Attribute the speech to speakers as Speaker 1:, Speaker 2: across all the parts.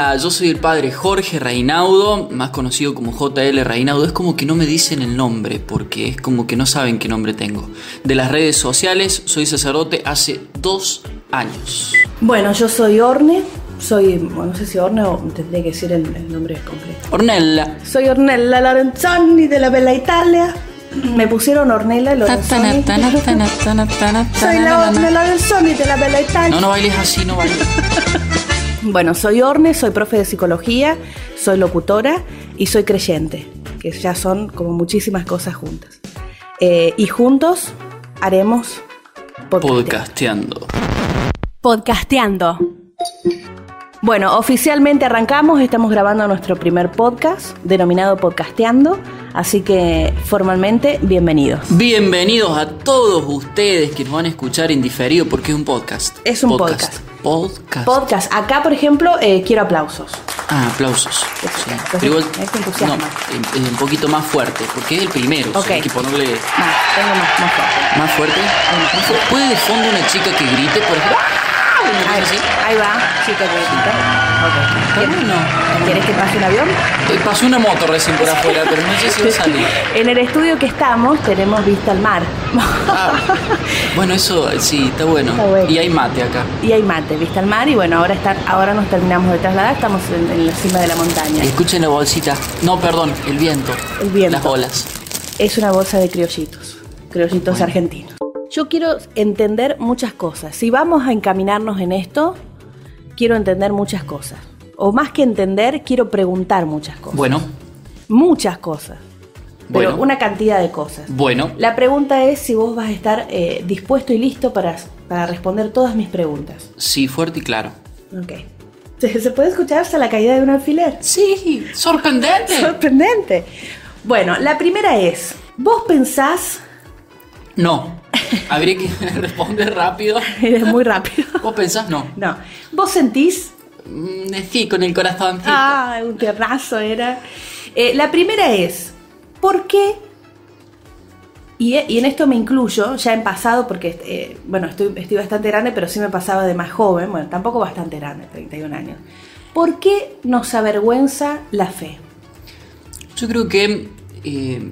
Speaker 1: Hola, yo soy el padre Jorge Reinaudo, más conocido como JL Reinaudo. Es como que no me dicen el nombre, porque es como que no saben qué nombre tengo. De las redes sociales, soy sacerdote hace dos años.
Speaker 2: Bueno, yo soy Orne, soy, bueno, no sé si Orne o tendría que decir el, el nombre completo.
Speaker 1: Ornella.
Speaker 2: Soy Ornella Lorenzoni de la Bella Italia. Me pusieron Ornella Lorenzoni. Soy la Ornella Lorenzoni de la Bella Italia.
Speaker 1: No, no bailes así, no bailes.
Speaker 2: Bueno, soy Orne, soy profe de psicología, soy locutora y soy creyente, que ya son como muchísimas cosas juntas. Eh, y juntos haremos
Speaker 1: Podcasteando.
Speaker 3: Podcasteando.
Speaker 2: Bueno, oficialmente arrancamos, estamos grabando nuestro primer podcast denominado Podcasteando, así que formalmente bienvenidos.
Speaker 1: Bienvenidos a todos ustedes que nos van a escuchar en diferido porque es un podcast.
Speaker 2: Es un podcast.
Speaker 1: Podcast.
Speaker 2: Podcast, acá por ejemplo eh, quiero aplausos.
Speaker 1: Ah, aplausos. Sí.
Speaker 2: entonces,
Speaker 1: Pero igual,
Speaker 2: entusiasmo.
Speaker 1: no, un poquito más fuerte, porque es el primero. o sea,
Speaker 2: Ok.
Speaker 1: hay que ponerle
Speaker 2: Más, tengo más, más fuerte.
Speaker 1: más fuerte. Más fuerte. ¿Puede de fondo una chica que grite, por ejemplo?
Speaker 2: Ahí,
Speaker 1: así.
Speaker 2: ahí va, chica chiquitita. Ok. ¿Quieres,
Speaker 1: bueno.
Speaker 2: ¿Quieres que pase un avión?
Speaker 1: Pasó una moto recién por afuera, pero no sé si va a salir.
Speaker 2: En el estudio que estamos tenemos vista al mar.
Speaker 1: Ah, bueno, eso sí, está bueno.
Speaker 2: Está bueno.
Speaker 1: Y hay mate acá.
Speaker 2: y hay mate, vista al mar. Y bueno, ahora, está, ahora nos terminamos de trasladar, estamos en, en la cima de la montaña.
Speaker 1: Escuchen la bolsita. No, perdón, el viento.
Speaker 2: El viento.
Speaker 1: Las olas.
Speaker 2: Es una bolsa de criollitos, criollitos argentinos. Yo quiero entender muchas cosas. Si vamos a encaminarnos en esto, quiero entender muchas cosas. O más que entender, quiero preguntar muchas cosas.
Speaker 1: Bueno,
Speaker 2: Muchas cosas. Pero
Speaker 1: Bueno.
Speaker 2: una cantidad de cosas.
Speaker 1: bueno.
Speaker 2: La pregunta es si vos vas a estar eh, dispuesto y listo para, para responder todas mis preguntas.
Speaker 1: Sí, fuerte y claro.
Speaker 2: Ok. ¿Se, se puede escuchar hasta la caída de un alfiler?
Speaker 1: Sí, sorprendente.
Speaker 2: Sorprendente. Bueno, la primera es, ¿vos pensás...
Speaker 1: No. Habría que responder rápido.
Speaker 2: Eres muy rápido.
Speaker 1: ¿Vos pensás? No.
Speaker 2: No. ¿Vos sentís...
Speaker 1: Mm, Sí, con el corazoncito.
Speaker 2: Ah, un terrazo era. Eh, la primera es, ¿por qué? Y, y en esto me incluyo, ya en pasado, porque, eh, bueno, estoy, estoy bastante grande, pero sí me pasaba de más joven, bueno, tampoco bastante grande, 31 años. ¿Por qué nos avergüenza la fe?
Speaker 1: Yo creo que eh,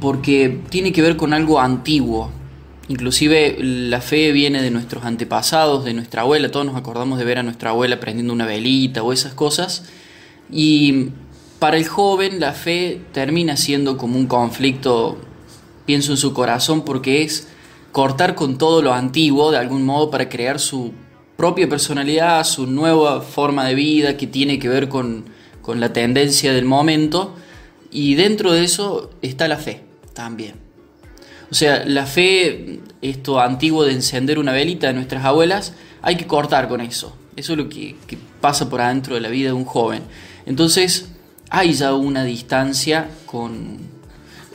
Speaker 1: porque tiene que ver con algo antiguo. Inclusive la fe viene de nuestros antepasados, de nuestra abuela. Todos nos acordamos de ver a nuestra abuela prendiendo una velita o esas cosas. Y para el joven la fe termina siendo como un conflicto, pienso en su corazón, porque es cortar con todo lo antiguo de algún modo para crear su propia personalidad, su nueva forma de vida que tiene que ver con, con la tendencia del momento. Y dentro de eso está la fe también. O sea, la fe, esto antiguo de encender una velita de nuestras abuelas, hay que cortar con eso. Eso es lo que, pasa por adentro de la vida de un joven. Entonces, hay ya una distancia con...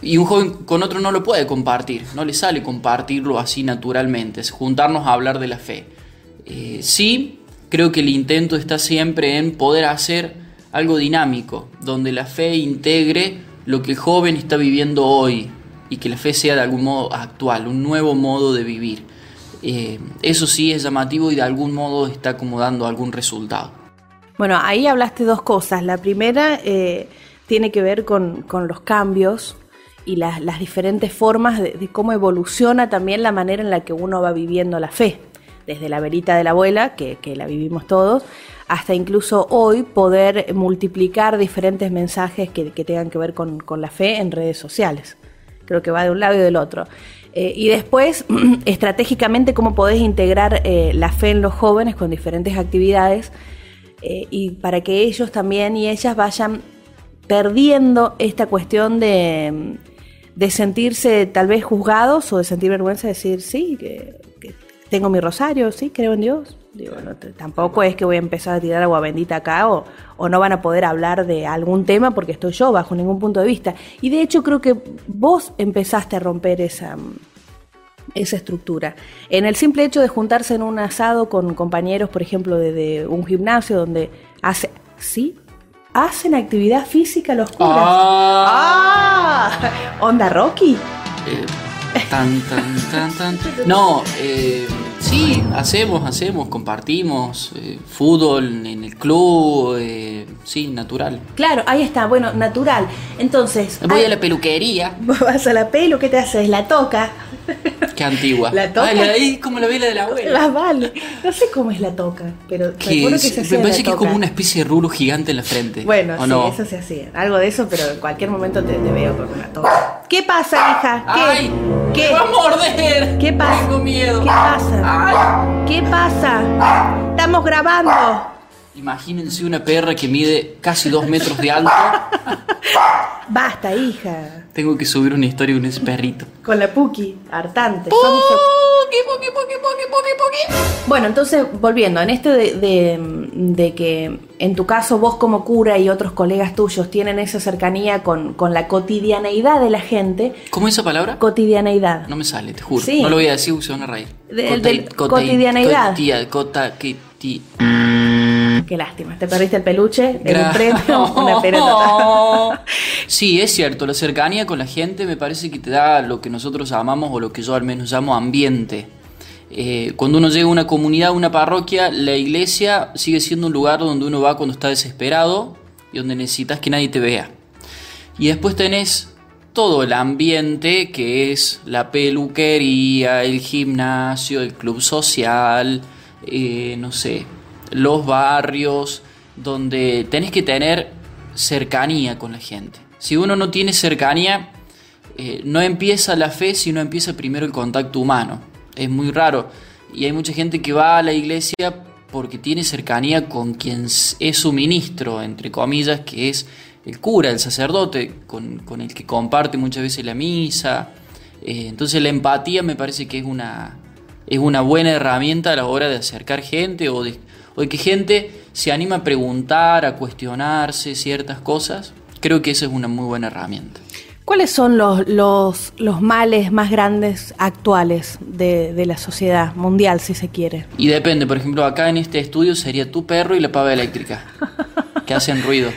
Speaker 1: Y un joven con otro no lo puede compartir, no le sale compartirlo así naturalmente, es juntarnos a hablar de la fe. Eh, sí, creo que el intento está siempre en poder hacer algo dinámico, donde la fe integre lo que el joven está viviendo hoy y que la fe sea de algún modo actual, un nuevo modo de vivir. Eh, eso sí es llamativo y de algún modo está como dando algún resultado.
Speaker 2: Bueno, ahí hablaste dos cosas. La primera eh, tiene que ver con, con los cambios y las, las diferentes formas de, de cómo evoluciona también la manera en la que uno va viviendo la fe. Desde la velita de la abuela, que, que la vivimos todos, hasta incluso hoy poder multiplicar diferentes mensajes que, que tengan que ver con, con la fe en redes sociales. Creo que va de un lado y del otro. Eh, y después, estratégicamente, cómo podés integrar eh, la fe en los jóvenes con diferentes actividades eh, y para que ellos también y ellas vayan perdiendo esta cuestión de, de sentirse tal vez juzgados o de sentir vergüenza de decir, sí, que, que tengo mi rosario, sí, creo en Dios. Digo, no, tampoco es que voy a empezar a tirar agua bendita acá o, o no van a poder hablar de algún tema porque estoy yo bajo ningún punto de vista. Y de hecho creo que vos empezaste a romper esa, esa estructura. En el simple hecho de juntarse en un asado con compañeros, por ejemplo, de, de un gimnasio donde hace, sí, hacen actividad física los curas.
Speaker 1: Ah.
Speaker 2: ¡Ah! ¿Onda Rocky?
Speaker 1: Eh, tan, tan, tan, tan. No, eh, Sí, hacemos, hacemos, compartimos, eh, fútbol en el club, eh, sí, natural.
Speaker 2: Claro, ahí está, bueno, natural. Entonces,
Speaker 1: Voy a la peluquería,
Speaker 2: vas a la pelo, ¿qué te haces? La toca.
Speaker 1: Qué antigua.
Speaker 2: La toca.
Speaker 1: La- ahí como la vela de la abuela.
Speaker 2: La vale. No sé cómo es la toca, pero
Speaker 1: Que
Speaker 2: recuerdo que se hacía
Speaker 1: me parece
Speaker 2: la
Speaker 1: que es como una especie de rulo gigante en la frente.
Speaker 2: Bueno,
Speaker 1: ¿o
Speaker 2: sí,
Speaker 1: no?
Speaker 2: eso se hacía. Algo de eso, pero en cualquier momento te, te veo con una toca. ¿Qué pasa, hija? ¿Qué?
Speaker 1: ¡Ay!
Speaker 2: ¿Qué?
Speaker 1: ¡Me va a morder!
Speaker 2: ¿Qué pasa?
Speaker 1: Tengo miedo.
Speaker 2: ¿Qué pasa?
Speaker 1: ¡Ay!
Speaker 2: ¿Qué pasa? Estamos grabando.
Speaker 1: Imagínense una perra que mide casi dos metros de alto.
Speaker 2: Basta, hija.
Speaker 1: Tengo que subir una historia con ese perrito.
Speaker 2: Con la Puki, hartante.
Speaker 1: Puki, puki, puki, puki, puki, puki.
Speaker 2: Bueno, entonces, volviendo, en esto de, de- de que en tu caso vos como cura y otros colegas tuyos tienen esa cercanía con, con la cotidianeidad de la gente,
Speaker 1: ¿Cómo es esa palabra?
Speaker 2: cotidianeidad.
Speaker 1: No me sale, te juro.
Speaker 2: Sí.
Speaker 1: No lo voy a decir se van a reír.
Speaker 2: Del- del cotidianeidad.
Speaker 1: cota- que- ti-
Speaker 2: Qué lástima, te perdiste el peluche, el premio, una pelota.
Speaker 1: Sí, es cierto, la cercanía con la gente me parece que te da lo que nosotros llamamos, o lo que yo al menos llamo ambiente. Eh, cuando uno llega a una comunidad, a una parroquia, la iglesia sigue siendo un lugar donde uno va cuando está desesperado y donde necesitas que nadie te vea. Y después tenés todo el ambiente que es la peluquería, el gimnasio, el club social, eh, no sé, los barrios, donde tenés que tener cercanía con la gente. Si uno no tiene cercanía, eh, no empieza la fe, sino empieza primero el contacto humano. Es muy raro. Y hay mucha gente que va a la iglesia porque tiene cercanía con quien es su ministro, entre comillas, que es el cura, el sacerdote, con, con el que comparte muchas veces la misa. Eh, entonces la empatía me parece que es una, es una buena herramienta a la hora de acercar gente o de, o de que gente se anima a preguntar, a cuestionarse ciertas cosas. Creo que esa es una muy buena herramienta.
Speaker 2: ¿Cuáles son los, los, los males más grandes actuales de, de la sociedad mundial, si se quiere?
Speaker 1: Y depende, por ejemplo, acá en este estudio sería tu perro y la pava eléctrica, que hacen ruido.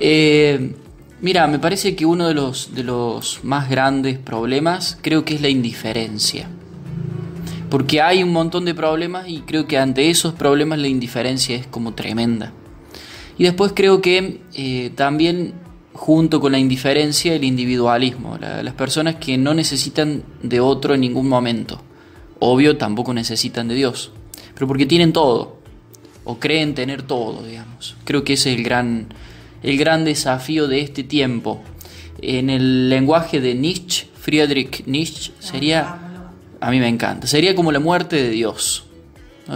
Speaker 1: Eh, mira, me parece que uno de los, de los más grandes problemas creo que es la indiferencia. Porque hay un montón de problemas y creo que ante esos problemas la indiferencia es como tremenda. Y después creo que eh, también junto con la indiferencia el individualismo, la- las personas que no necesitan de otro en ningún momento. Obvio, tampoco necesitan de Dios, pero porque tienen todo, o creen tener todo, digamos. Creo que ese es el gran, el gran desafío de este tiempo. En el lenguaje de Nietzsche, Friedrich Nietzsche, sería, a mí me encanta, sería como la muerte de Dios.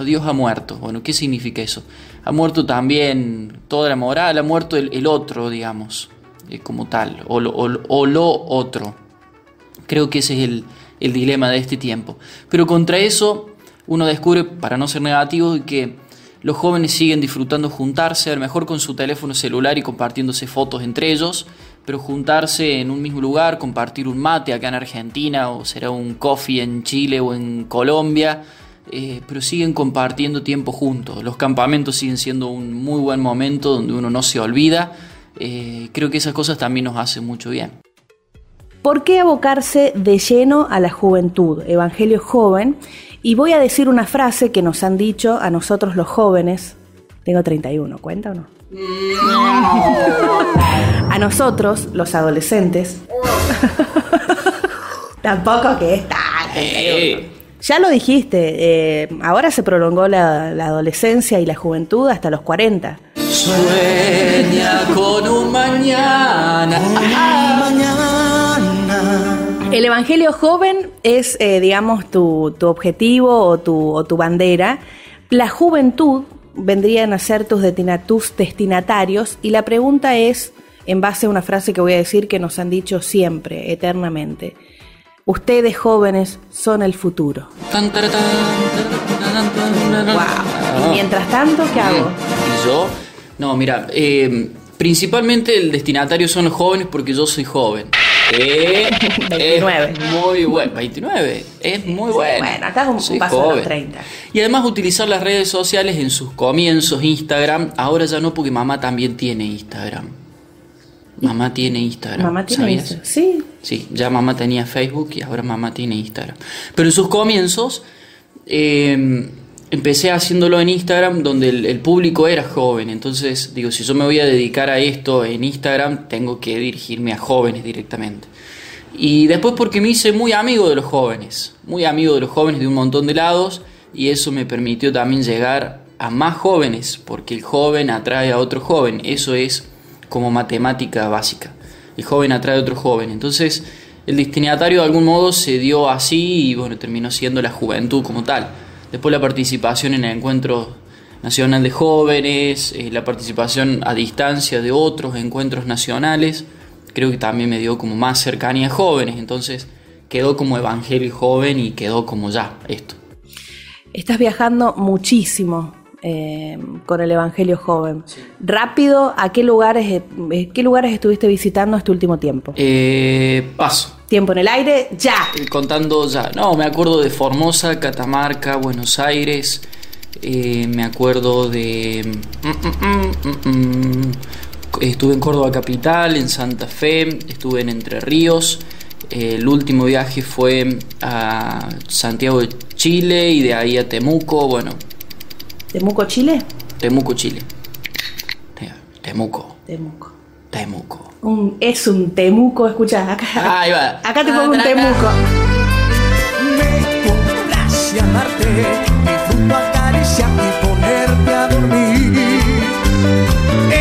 Speaker 1: Dios ha muerto. Bueno, ¿qué significa eso? Ha muerto también toda la moral, ha muerto el, otro, digamos, eh, como tal, o lo, o lo- o lo otro. Creo que ese es el, el dilema de este tiempo. Pero contra eso uno descubre, para no ser negativo, que los jóvenes siguen disfrutando juntarse, a lo mejor con su teléfono celular y compartiéndose fotos entre ellos, pero juntarse en un mismo lugar, compartir un mate acá en Argentina, o será un coffee en Chile o en Colombia, eh, pero siguen compartiendo tiempo juntos. Los campamentos siguen siendo un muy buen momento donde uno no se olvida. Eh, creo que esas cosas también nos hacen mucho bien.
Speaker 2: ¿Por qué abocarse de lleno a la juventud? Evangelio joven. Y voy a decir una frase que nos han dicho a nosotros los jóvenes. Tengo 31, ¿cuenta o no? A nosotros, los adolescentes. Tampoco que es tan.
Speaker 1: Eh,
Speaker 2: Ya lo dijiste, eh, ahora se prolongó la, la adolescencia y la juventud hasta los 40.
Speaker 1: Sueña con un mañana.
Speaker 2: El Evangelio joven es, eh, digamos, tu, tu objetivo o tu, o tu bandera. La juventud vendrían a ser tus, destina- tus destinatarios y la pregunta es, en base a una frase que voy a decir que nos han dicho siempre, eternamente, ustedes jóvenes son el futuro. Wow. Y mientras tanto, ¿qué hago?
Speaker 1: ¿Y yo? No, mira, eh, principalmente el destinatario son los jóvenes porque yo soy joven. Eh,
Speaker 2: 29.
Speaker 1: es muy bueno. 29. Es muy bueno.
Speaker 2: Bueno, acá es un-
Speaker 1: Soy
Speaker 2: paso a los
Speaker 1: joven.
Speaker 2: 30.
Speaker 1: Y además utilizar las redes sociales en sus comienzos, Instagram. Ahora ya no porque mamá también tiene Instagram. Mamá tiene Instagram.
Speaker 2: Mamá tiene
Speaker 1: ¿sabías?
Speaker 2: eso. Sí.
Speaker 1: Sí, ya mamá tenía Facebook y ahora mamá tiene Instagram. Pero en sus comienzos eh, empecé haciéndolo en Instagram donde el, público era joven. Entonces, digo, si yo me voy a dedicar a esto en Instagram, tengo que dirigirme a jóvenes directamente. Y después porque me hice muy amigo de los jóvenes, muy amigo de los jóvenes de un montón de lados y eso me permitió también llegar a más jóvenes, porque el joven atrae a otro joven, eso es como matemática básica, el joven atrae a otro joven, entonces el destinatario de algún modo se dio así y bueno, terminó siendo la juventud como tal. Después la participación en el encuentro nacional de jóvenes, eh, la participación a distancia de otros encuentros nacionales, creo que también me dio como más cercanía a jóvenes, entonces quedó como evangelio joven y quedó como ya esto.
Speaker 2: Estás viajando muchísimo eh, con el Evangelio Joven. Rápido, ¿a qué lugares, eh, qué lugares estuviste visitando este último tiempo?
Speaker 1: Eh, paso.
Speaker 2: Tiempo en el aire, ya.
Speaker 1: Eh, Contando ya. No, me acuerdo de Formosa, Catamarca, Buenos Aires. eh, me acuerdo de. mm, mm, mm. Estuve en Córdoba Capital, en Santa Fe, estuve en Entre Ríos. Eh, el último viaje fue a Santiago de Chile y de ahí a Temuco. Bueno,
Speaker 2: ¿Temuco, Chile?
Speaker 1: Temuco, Chile. Te- Temuco,
Speaker 2: Temuco.
Speaker 1: Temuco.
Speaker 2: Un- es un Temuco, escucha, acá,
Speaker 1: Ahí va.
Speaker 2: acá te pongo un Temuco.
Speaker 4: Me complace amarte, disfruto acariciar y ponerte a dormir.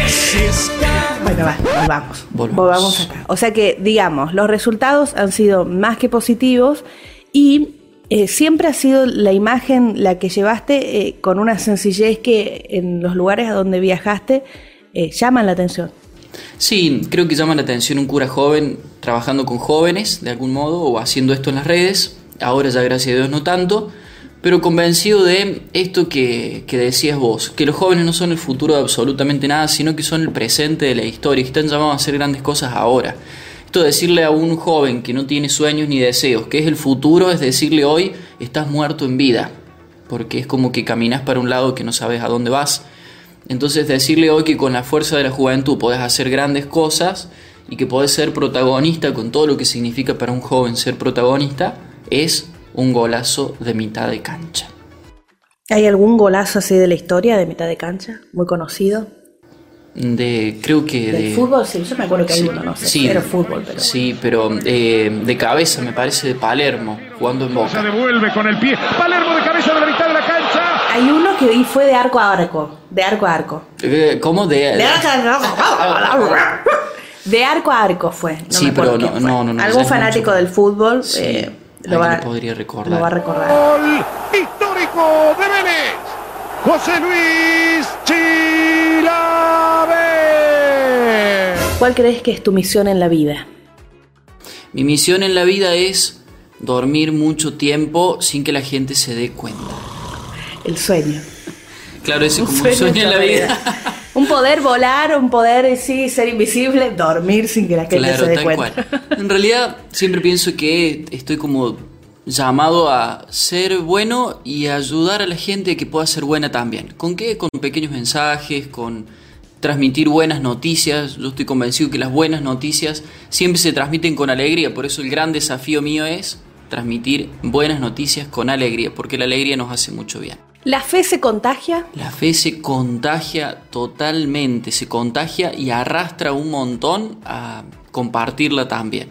Speaker 4: Ese es
Speaker 2: Bueno, va, volvamos.
Speaker 1: Volvamos.
Speaker 2: Volvamos acá. O sea que, digamos, los resultados han sido más que positivos y eh, siempre ha sido la imagen la que llevaste eh, con una sencillez que en los lugares a donde viajaste eh, llaman la atención.
Speaker 1: Sí, creo que llama la atención un cura joven trabajando con jóvenes de algún modo o haciendo esto en las redes. Ahora ya gracias a Dios no tanto, pero convencido de esto que, que decías vos, que los jóvenes no son el futuro de absolutamente nada, sino que son el presente de la historia y están llamados a hacer grandes cosas ahora. Esto de decirle a un joven que no tiene sueños ni deseos, que es el futuro, es decirle hoy estás muerto en vida, porque es como que caminas para un lado que no sabes a dónde vas. Entonces decirle hoy que con la fuerza de la juventud podés hacer grandes cosas y que podés ser protagonista con todo lo que significa para un joven ser protagonista es un golazo de mitad de cancha.
Speaker 2: ¿Hay algún golazo así de la historia de mitad de cancha? Muy conocido.
Speaker 1: De, creo que
Speaker 2: ¿Del
Speaker 1: de...
Speaker 2: fútbol? Sí, yo me acuerdo que hay
Speaker 1: Sí,
Speaker 2: uno, no sé.
Speaker 1: sí,
Speaker 2: Era fútbol, pero.
Speaker 1: Sí, pero eh, de cabeza me parece de Palermo, jugando en
Speaker 5: Se
Speaker 1: Boca.
Speaker 5: devuelve con el pie. Palermo de cabeza de la mitad de la cancha.
Speaker 2: Hay uno que fue de arco a arco. De arco a arco.
Speaker 1: Eh, ¿Cómo? De,
Speaker 2: De arco a arco. De arco a arco fue. No
Speaker 1: Sí, pero no-
Speaker 2: fue.
Speaker 1: no, no, no,
Speaker 2: Algún fanático
Speaker 1: mucho.
Speaker 2: del fútbol
Speaker 1: Sí,
Speaker 2: eh, lo,
Speaker 1: alguien
Speaker 2: va,
Speaker 1: podría recordar.
Speaker 2: lo va a recordar.
Speaker 5: Gol histórico de Vélez. José Luis Chilabe.
Speaker 2: ¿Cuál crees que es tu misión en la vida?
Speaker 1: Mi misión en la vida es dormir mucho tiempo sin que la gente se dé cuenta.
Speaker 2: El sueño.
Speaker 1: Claro, ese
Speaker 2: Un
Speaker 1: como un sueño en la vida.
Speaker 2: Un poder volar, un poder, sí, ser invisible, dormir sin que la gente
Speaker 1: Claro,
Speaker 2: se dé
Speaker 1: tal
Speaker 2: cuenta.
Speaker 1: cual. En realidad, siempre pienso que estoy como llamado a ser bueno y ayudar a la gente que pueda ser buena también. ¿Con qué? Con pequeños mensajes, con transmitir buenas noticias. Yo estoy convencido que las buenas noticias siempre se transmiten con alegría, por eso el gran desafío mío es transmitir buenas noticias con alegría, porque la alegría nos hace mucho bien.
Speaker 2: ¿La fe se contagia?
Speaker 1: La fe se contagia totalmente, se contagia y arrastra un montón a compartirla también.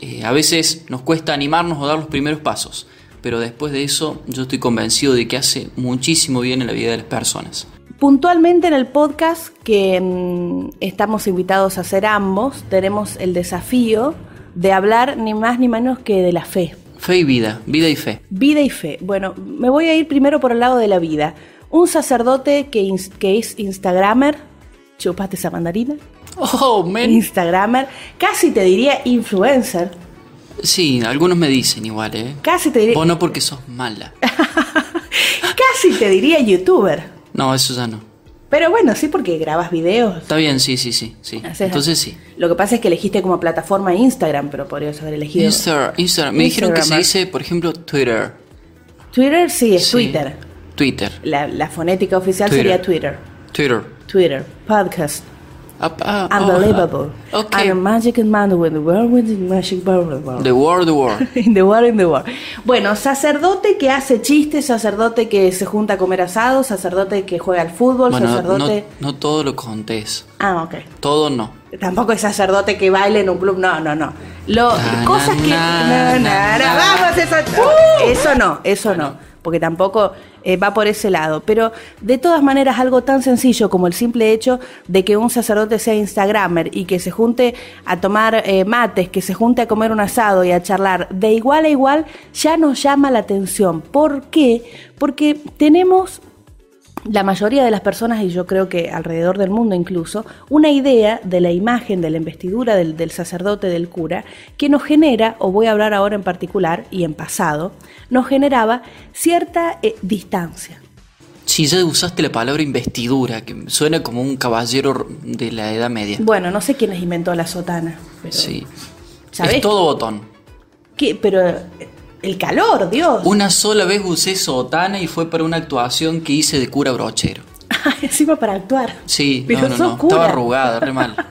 Speaker 1: Eh, a veces nos cuesta animarnos o dar los primeros pasos, pero después de eso yo estoy convencido de que hace muchísimo bien en la vida de las personas.
Speaker 2: Puntualmente en el podcast que mm, estamos invitados a hacer ambos, tenemos el desafío de hablar ni más ni menos que de la fe.
Speaker 1: Fe y vida, vida y fe.
Speaker 2: Vida y fe. Bueno, me voy a ir primero por el lado de la vida. Un sacerdote que, es Instagramer, chupaste esa mandarina,
Speaker 1: Oh, men.
Speaker 2: Instagramer, casi te diría influencer,
Speaker 1: Sí, algunos me dicen igual, ¿eh?
Speaker 2: casi te diría,
Speaker 1: Vos no porque sos mala.
Speaker 2: casi te diría youtuber.
Speaker 1: No, eso ya no.
Speaker 2: Pero bueno, sí porque grabas videos.
Speaker 1: Está bien, sí, sí, sí. sí.
Speaker 2: haces-
Speaker 1: Entonces sí.
Speaker 2: Lo que pasa es que elegiste como plataforma Instagram, pero podrías haber elegido
Speaker 1: Insta- Instagram. Me dijeron que se dice, por ejemplo, Twitter.
Speaker 2: Twitter, sí, es
Speaker 1: Sí.
Speaker 2: Twitter.
Speaker 1: Twitter.
Speaker 2: La, la fonética oficial
Speaker 1: Twitter.
Speaker 2: sería Twitter.
Speaker 1: Twitter.
Speaker 2: Twitter, podcast.
Speaker 1: Ah,
Speaker 2: Unbelievable.
Speaker 1: oh, ok.
Speaker 2: I'm a magic man with the world with the magic world.
Speaker 1: The World, the World.
Speaker 2: In the world, in the world. Bueno, sacerdote que hace chistes, sacerdote que se junta a comer asado, sacerdote que juega al fútbol,
Speaker 1: Bueno, no,
Speaker 2: sacerdote...
Speaker 1: no todo lo contés.
Speaker 2: Ah, ok.
Speaker 1: Todo no.
Speaker 2: Tampoco es sacerdote que baile en un club, no, no, no. Lo,
Speaker 1: Na,
Speaker 2: cosas
Speaker 1: na,
Speaker 2: que...
Speaker 1: na,
Speaker 2: no, no,
Speaker 1: na,
Speaker 2: no,
Speaker 1: na.
Speaker 2: vamos, eso, eso no, eso no. Porque tampoco eh, va por ese lado. Pero de todas maneras, algo tan sencillo como el simple hecho de que un sacerdote sea Instagramer y que se junte a tomar eh, mates, que se junte a comer un asado y a charlar de igual a igual, ya nos llama la atención. ¿Por qué? Porque tenemos la mayoría de las personas, y yo creo que alrededor del mundo incluso, una idea de la imagen, de la investidura del, del sacerdote, del cura, que nos genera, o voy a hablar ahora en particular y en pasado, nos generaba cierta eh, distancia.
Speaker 1: Si ya usaste la palabra investidura, que suena como un caballero de la Edad Media.
Speaker 2: Bueno, no sé quién les inventó la sotana. Pero,
Speaker 1: Sí.
Speaker 2: ¿Sabés?
Speaker 1: Es todo botón.
Speaker 2: ¿Qué? Pero eh, el calor, Dios.
Speaker 1: Una sola vez usé sotana y fue para una actuación que hice de cura brochero.
Speaker 2: Encima para actuar.
Speaker 1: Sí,
Speaker 2: Pero
Speaker 1: no, no,
Speaker 2: sos
Speaker 1: no.
Speaker 2: cura.
Speaker 1: Estaba arrugada, re mal.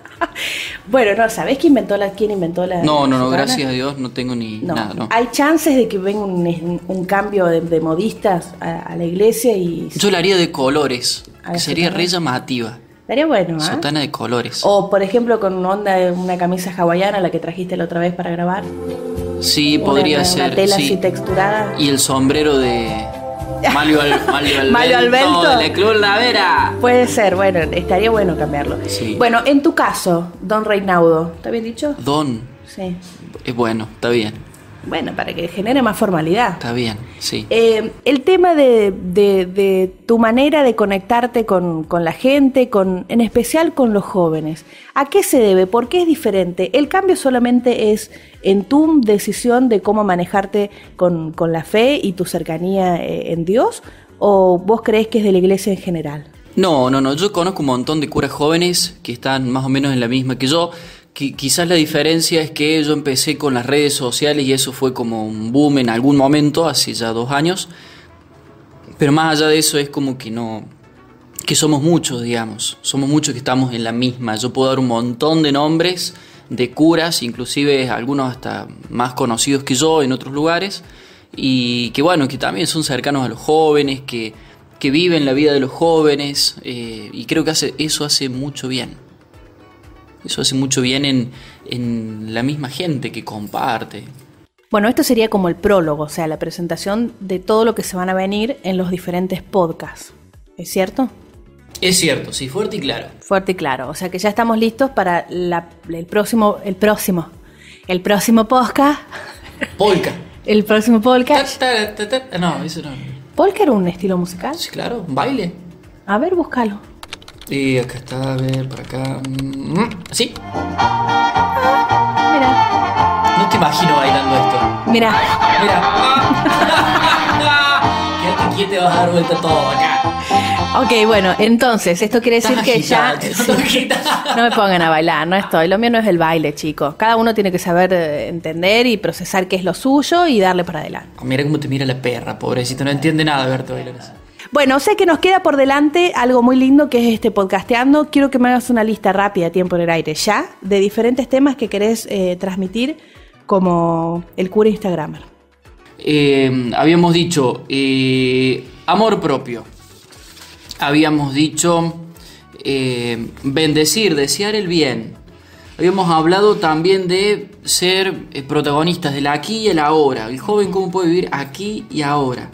Speaker 2: Bueno, no, ¿sabés quién inventó la, quién inventó la
Speaker 1: No, no, no,
Speaker 2: sotana?
Speaker 1: gracias a Dios no tengo ni
Speaker 2: No.
Speaker 1: nada, no.
Speaker 2: Hay chances de que venga un, un cambio de, de modistas a, a la iglesia y
Speaker 1: Yo la haría de colores, que sería re llamativa.
Speaker 2: estaría bueno, ¿ah?
Speaker 1: Sotana de colores.
Speaker 2: O por ejemplo con una onda de una camisa hawaiana, la que trajiste la otra vez para grabar.
Speaker 1: Sí,
Speaker 2: Una-
Speaker 1: podría
Speaker 2: una,
Speaker 1: ser.
Speaker 2: Tela
Speaker 1: sí.
Speaker 2: así texturada.
Speaker 1: Y el sombrero de Mario, Al- Mario Alberto.
Speaker 2: Mario Alberto.
Speaker 1: De la Cruz Lavera.
Speaker 2: Puede ser, bueno, estaría bueno cambiarlo.
Speaker 1: Sí.
Speaker 2: Bueno, en tu caso, Don Reinaudo, ¿está bien dicho?
Speaker 1: Don.
Speaker 2: Sí.
Speaker 1: Es bueno, está bien.
Speaker 2: Bueno, para que genere más formalidad.
Speaker 1: Está bien, sí.
Speaker 2: Eh, el tema de, de- de tu manera de conectarte con, con la gente, con, en especial con los jóvenes, ¿a qué se debe? ¿Por qué es diferente? ¿El cambio solamente es en tu decisión de cómo manejarte con, con la fe y tu cercanía eh, en Dios? ¿O vos crees que es de la iglesia en general?
Speaker 1: No, no, no. Yo conozco un montón de curas jóvenes que están más o menos en la misma que yo. Qui- quizás la diferencia es que yo empecé con las redes sociales y eso fue como un boom en algún momento, hace ya dos años. Pero más allá de eso es como que no, que somos muchos, digamos. Somos muchos que estamos en la misma. Yo puedo dar un montón de nombres de curas, inclusive algunos hasta más conocidos que yo en otros lugares, y que bueno, que también son cercanos a los jóvenes, que, que viven la vida de los jóvenes, eh, y creo que eso hace mucho bien. Eso hace mucho bien en, en la misma gente que comparte.
Speaker 2: Bueno, esto sería como el prólogo, o sea, la presentación de todo lo que se van a venir en los diferentes podcasts. ¿Es cierto?
Speaker 1: Es cierto, sí, fuerte y claro.
Speaker 2: Fuerte y claro. O sea que ya estamos listos para la- el próximo, el próximo, el próximo podcast.
Speaker 1: Polka.
Speaker 2: El próximo podcast.
Speaker 1: ta, ta, ta. No, eso no.
Speaker 2: ¿Polka era un estilo musical?
Speaker 1: Sí, claro, un baile.
Speaker 2: A ver, búscalo.
Speaker 1: Y acá está, a ver, por acá. Mm, ¿Sí?
Speaker 2: Mira,
Speaker 1: No te imagino bailando esto.
Speaker 2: mira.
Speaker 1: Mira. Quédate quieto y vas a dar vuelta todo acá.
Speaker 2: Ok, bueno, entonces, esto quiere decir
Speaker 1: Estás
Speaker 2: que ya... No me pongan a bailar, no estoy. Lo mío no es el baile, chicos. Cada uno tiene que saber eh, entender y procesar qué es lo suyo y darle para adelante.
Speaker 1: Oh, mira cómo te mira la perra, pobrecito. No entiende nada de verte bailar así.
Speaker 2: Bueno, sé que nos queda por delante algo muy lindo que es este podcasteando. Quiero que me hagas una lista rápida, tiempo en el aire, ya, de diferentes temas que querés eh, transmitir como el cura Instagramer.
Speaker 1: Eh, habíamos dicho eh, amor propio. Habíamos dicho bendecir, desear el bien. Habíamos hablado también de ser protagonistas del aquí y el ahora. El joven cómo puede vivir aquí y ahora.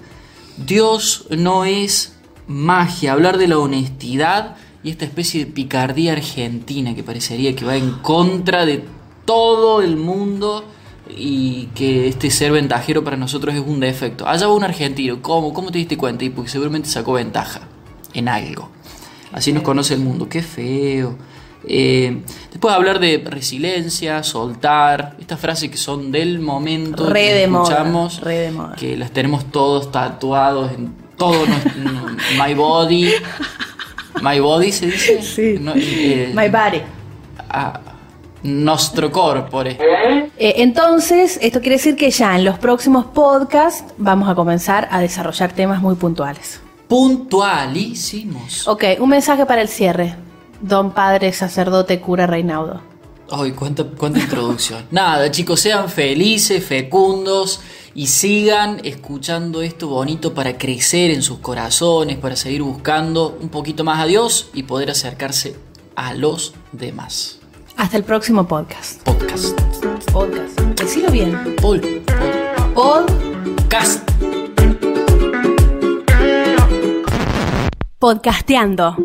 Speaker 1: Dios no es magia. Hablar de la honestidad y esta especie de picardía argentina que parecería que va en contra de todo el mundo y que este ser ventajero para nosotros es un defecto. Allá va un argentino, ¿cómo? ¿Cómo te diste cuenta? Y porque seguramente sacó ventaja en algo. Así nos conoce el mundo, qué feo. Eh, después hablar de resiliencia, soltar, estas frases que son del momento,
Speaker 2: Re
Speaker 1: que
Speaker 2: de moda,
Speaker 1: escuchamos,
Speaker 2: re de moda.
Speaker 1: que las tenemos todos tatuados en todo nuestro my body. My body se dice.
Speaker 2: Sí.
Speaker 1: No, eh,
Speaker 2: My body.
Speaker 1: a- nostro corpore.
Speaker 2: Eh, entonces, esto quiere decir que ya en los próximos podcasts vamos a comenzar a desarrollar temas muy puntuales.
Speaker 1: Puntualísimos.
Speaker 2: Ok, un mensaje para el cierre. Don Padre Sacerdote Cura Reinaudo.
Speaker 1: Ay, cuánta, cuánta introducción. Nada, chicos, sean felices, fecundos y sigan escuchando esto bonito para crecer en sus corazones, para seguir buscando un poquito más a Dios y poder acercarse a los demás.
Speaker 2: Hasta el próximo podcast.
Speaker 1: Podcast.
Speaker 2: Podcast. Decilo bien.
Speaker 1: Pol,
Speaker 2: Pod.
Speaker 1: podcast.
Speaker 3: Podcasteando.